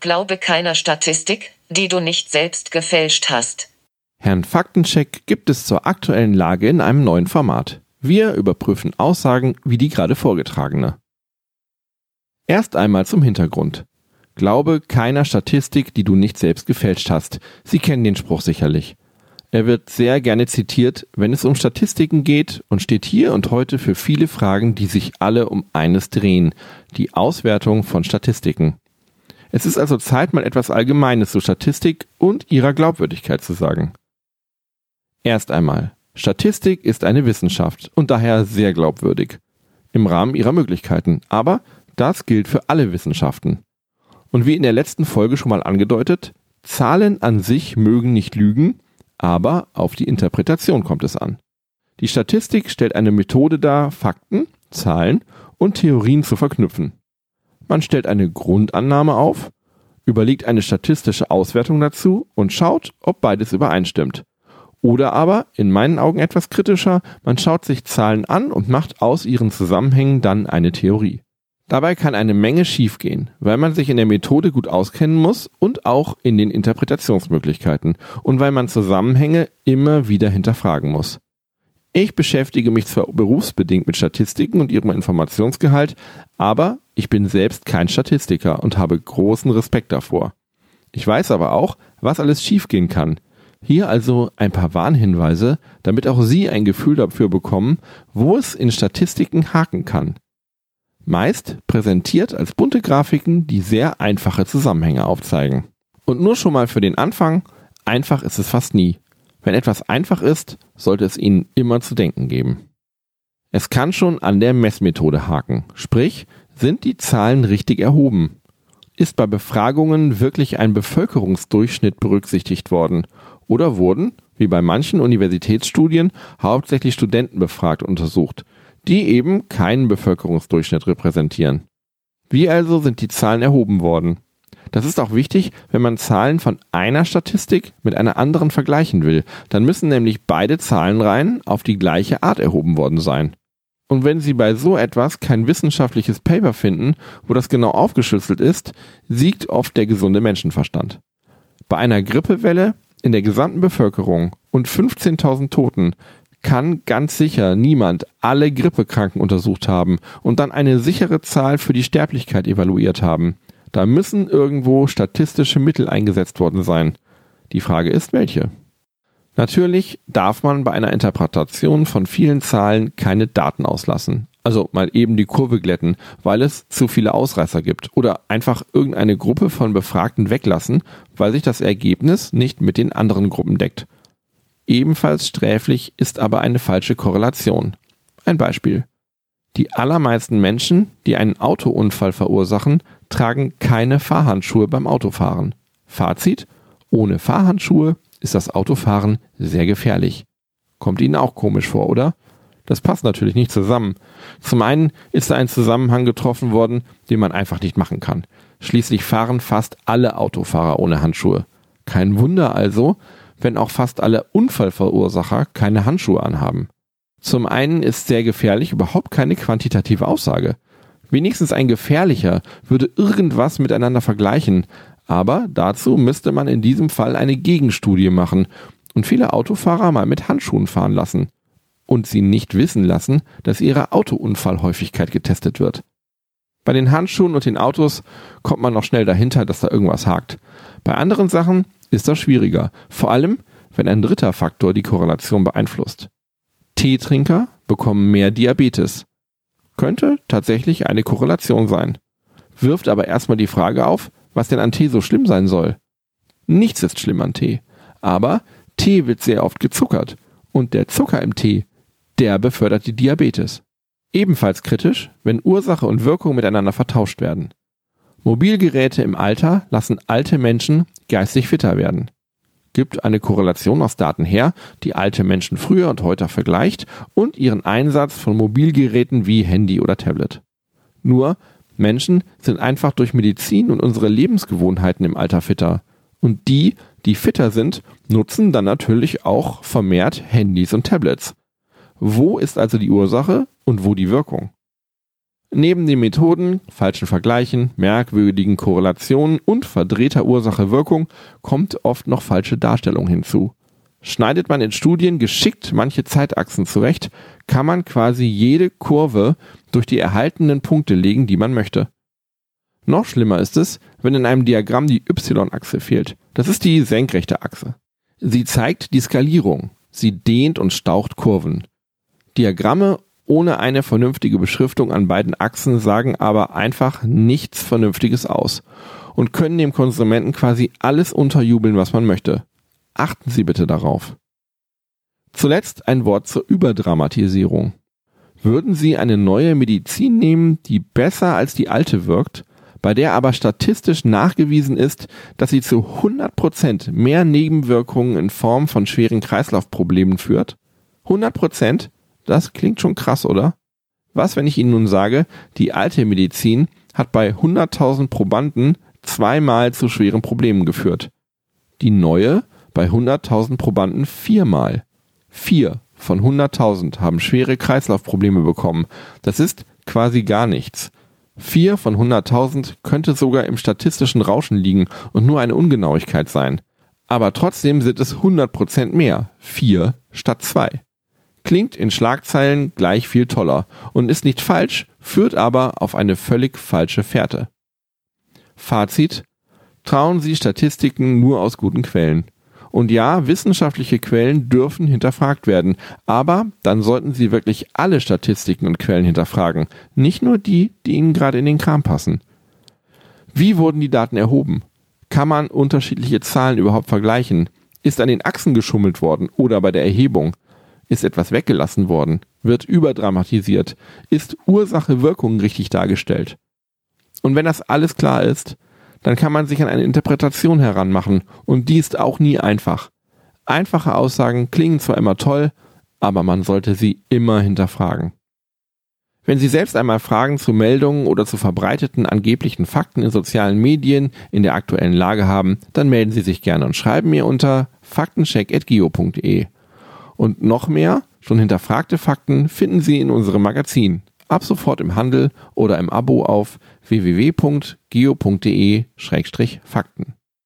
Glaube keiner Statistik, die du nicht selbst gefälscht hast. Herrn Faktencheck gibt es zur aktuellen Lage in einem neuen Format. Wir überprüfen Aussagen wie die gerade vorgetragene. Erst einmal zum Hintergrund. Glaube keiner Statistik, die du nicht selbst gefälscht hast. Sie kennen den Spruch sicherlich. Er wird sehr gerne zitiert, wenn es um Statistiken geht und steht hier und heute für viele Fragen, die sich alle um eines drehen, die Auswertung von Statistiken. Es ist also Zeit, mal etwas Allgemeines zur Statistik und ihrer Glaubwürdigkeit zu sagen. Erst einmal, Statistik ist eine Wissenschaft und daher sehr glaubwürdig. Im Rahmen ihrer Möglichkeiten. Aber das gilt für alle Wissenschaften. Und wie in der letzten Folge schon mal angedeutet, Zahlen an sich mögen nicht lügen, aber auf die Interpretation kommt es an. Die Statistik stellt eine Methode dar, Fakten, Zahlen und Theorien zu verknüpfen. Man stellt eine Grundannahme auf, überlegt eine statistische Auswertung dazu und schaut, ob beides übereinstimmt. Oder aber, in meinen Augen etwas kritischer, man schaut sich Zahlen an und macht aus ihren Zusammenhängen dann eine Theorie. Dabei kann eine Menge schiefgehen, weil man sich in der Methode gut auskennen muss und auch in den Interpretationsmöglichkeiten und weil man Zusammenhänge immer wieder hinterfragen muss. Ich beschäftige mich zwar berufsbedingt mit Statistiken und ihrem Informationsgehalt, aber ich bin selbst kein Statistiker und habe großen Respekt davor. Ich weiß aber auch, was alles schiefgehen kann. Hier also ein paar Warnhinweise, damit auch Sie ein Gefühl dafür bekommen, wo es in Statistiken haken kann meist präsentiert als bunte Grafiken, die sehr einfache Zusammenhänge aufzeigen. Und nur schon mal für den Anfang, einfach ist es fast nie. Wenn etwas einfach ist, sollte es Ihnen immer zu denken geben. Es kann schon an der Messmethode haken, sprich, sind die Zahlen richtig erhoben? Ist bei Befragungen wirklich ein Bevölkerungsdurchschnitt berücksichtigt worden? Oder wurden, wie bei manchen Universitätsstudien, hauptsächlich Studenten befragt und untersucht, die eben keinen Bevölkerungsdurchschnitt repräsentieren. Wie also sind die Zahlen erhoben worden? Das ist auch wichtig, wenn man Zahlen von einer Statistik mit einer anderen vergleichen will. Dann müssen nämlich beide Zahlenreihen auf die gleiche Art erhoben worden sein. Und wenn Sie bei so etwas kein wissenschaftliches Paper finden, wo das genau aufgeschlüsselt ist, siegt oft der gesunde Menschenverstand. Bei einer Grippewelle in der gesamten Bevölkerung und 15.000 Toten kann ganz sicher niemand alle Grippekranken untersucht haben und dann eine sichere Zahl für die Sterblichkeit evaluiert haben. Da müssen irgendwo statistische Mittel eingesetzt worden sein. Die Frage ist, welche? Natürlich darf man bei einer Interpretation von vielen Zahlen keine Daten auslassen. Also mal eben die Kurve glätten, weil es zu viele Ausreißer gibt. Oder einfach irgendeine Gruppe von Befragten weglassen, weil sich das Ergebnis nicht mit den anderen Gruppen deckt. Ebenfalls sträflich ist aber eine falsche Korrelation. Ein Beispiel. Die allermeisten Menschen, die einen Autounfall verursachen, tragen keine Fahrhandschuhe beim Autofahren. Fazit, ohne Fahrhandschuhe ist das Autofahren sehr gefährlich. Kommt Ihnen auch komisch vor, oder? Das passt natürlich nicht zusammen. Zum einen ist da ein Zusammenhang getroffen worden, den man einfach nicht machen kann. Schließlich fahren fast alle Autofahrer ohne Handschuhe. Kein Wunder also, wenn auch fast alle Unfallverursacher keine Handschuhe anhaben. Zum einen ist sehr gefährlich überhaupt keine quantitative Aussage. Wenigstens ein gefährlicher würde irgendwas miteinander vergleichen, aber dazu müsste man in diesem Fall eine Gegenstudie machen und viele Autofahrer mal mit Handschuhen fahren lassen und sie nicht wissen lassen, dass ihre Autounfallhäufigkeit getestet wird. Bei den Handschuhen und den Autos kommt man noch schnell dahinter, dass da irgendwas hakt. Bei anderen Sachen ist das schwieriger. Vor allem, wenn ein dritter Faktor die Korrelation beeinflusst. Teetrinker bekommen mehr Diabetes. Könnte tatsächlich eine Korrelation sein. Wirft aber erstmal die Frage auf, was denn an Tee so schlimm sein soll. Nichts ist schlimm an Tee. Aber Tee wird sehr oft gezuckert. Und der Zucker im Tee, der befördert die Diabetes. Ebenfalls kritisch, wenn Ursache und Wirkung miteinander vertauscht werden. Mobilgeräte im Alter lassen alte Menschen geistig fitter werden. Gibt eine Korrelation aus Daten her, die alte Menschen früher und heute vergleicht und ihren Einsatz von Mobilgeräten wie Handy oder Tablet. Nur Menschen sind einfach durch Medizin und unsere Lebensgewohnheiten im Alter fitter. Und die, die fitter sind, nutzen dann natürlich auch vermehrt Handys und Tablets. Wo ist also die Ursache und wo die Wirkung? Neben den Methoden, falschen Vergleichen, merkwürdigen Korrelationen und verdrehter Ursache-Wirkung kommt oft noch falsche Darstellung hinzu. Schneidet man in Studien geschickt manche Zeitachsen zurecht, kann man quasi jede Kurve durch die erhaltenen Punkte legen, die man möchte. Noch schlimmer ist es, wenn in einem Diagramm die y-Achse fehlt. Das ist die senkrechte Achse. Sie zeigt die Skalierung. Sie dehnt und staucht Kurven. Diagramme ohne eine vernünftige Beschriftung an beiden Achsen sagen aber einfach nichts Vernünftiges aus und können dem Konsumenten quasi alles unterjubeln, was man möchte. Achten Sie bitte darauf. Zuletzt ein Wort zur Überdramatisierung. Würden Sie eine neue Medizin nehmen, die besser als die alte wirkt, bei der aber statistisch nachgewiesen ist, dass sie zu 100% mehr Nebenwirkungen in Form von schweren Kreislaufproblemen führt? 100%? Das klingt schon krass, oder? Was, wenn ich Ihnen nun sage, die alte Medizin hat bei 100.000 Probanden zweimal zu schweren Problemen geführt. Die neue bei 100.000 Probanden viermal. Vier von 100.000 haben schwere Kreislaufprobleme bekommen. Das ist quasi gar nichts. Vier von 100.000 könnte sogar im statistischen Rauschen liegen und nur eine Ungenauigkeit sein. Aber trotzdem sind es 100% mehr. Vier statt zwei. Klingt in Schlagzeilen gleich viel toller und ist nicht falsch, führt aber auf eine völlig falsche Fährte. Fazit. Trauen Sie Statistiken nur aus guten Quellen. Und ja, wissenschaftliche Quellen dürfen hinterfragt werden, aber dann sollten Sie wirklich alle Statistiken und Quellen hinterfragen, nicht nur die, die Ihnen gerade in den Kram passen. Wie wurden die Daten erhoben? Kann man unterschiedliche Zahlen überhaupt vergleichen? Ist an den Achsen geschummelt worden oder bei der Erhebung? Ist etwas weggelassen worden? Wird überdramatisiert? Ist Ursache-Wirkung richtig dargestellt? Und wenn das alles klar ist, dann kann man sich an eine Interpretation heranmachen und die ist auch nie einfach. Einfache Aussagen klingen zwar immer toll, aber man sollte sie immer hinterfragen. Wenn Sie selbst einmal Fragen zu Meldungen oder zu verbreiteten angeblichen Fakten in sozialen Medien in der aktuellen Lage haben, dann melden Sie sich gerne und schreiben mir unter faktencheck.geo.de. Und noch mehr, schon hinterfragte Fakten finden Sie in unserem Magazin ab sofort im Handel oder im Abo auf www.geo.de-fakten.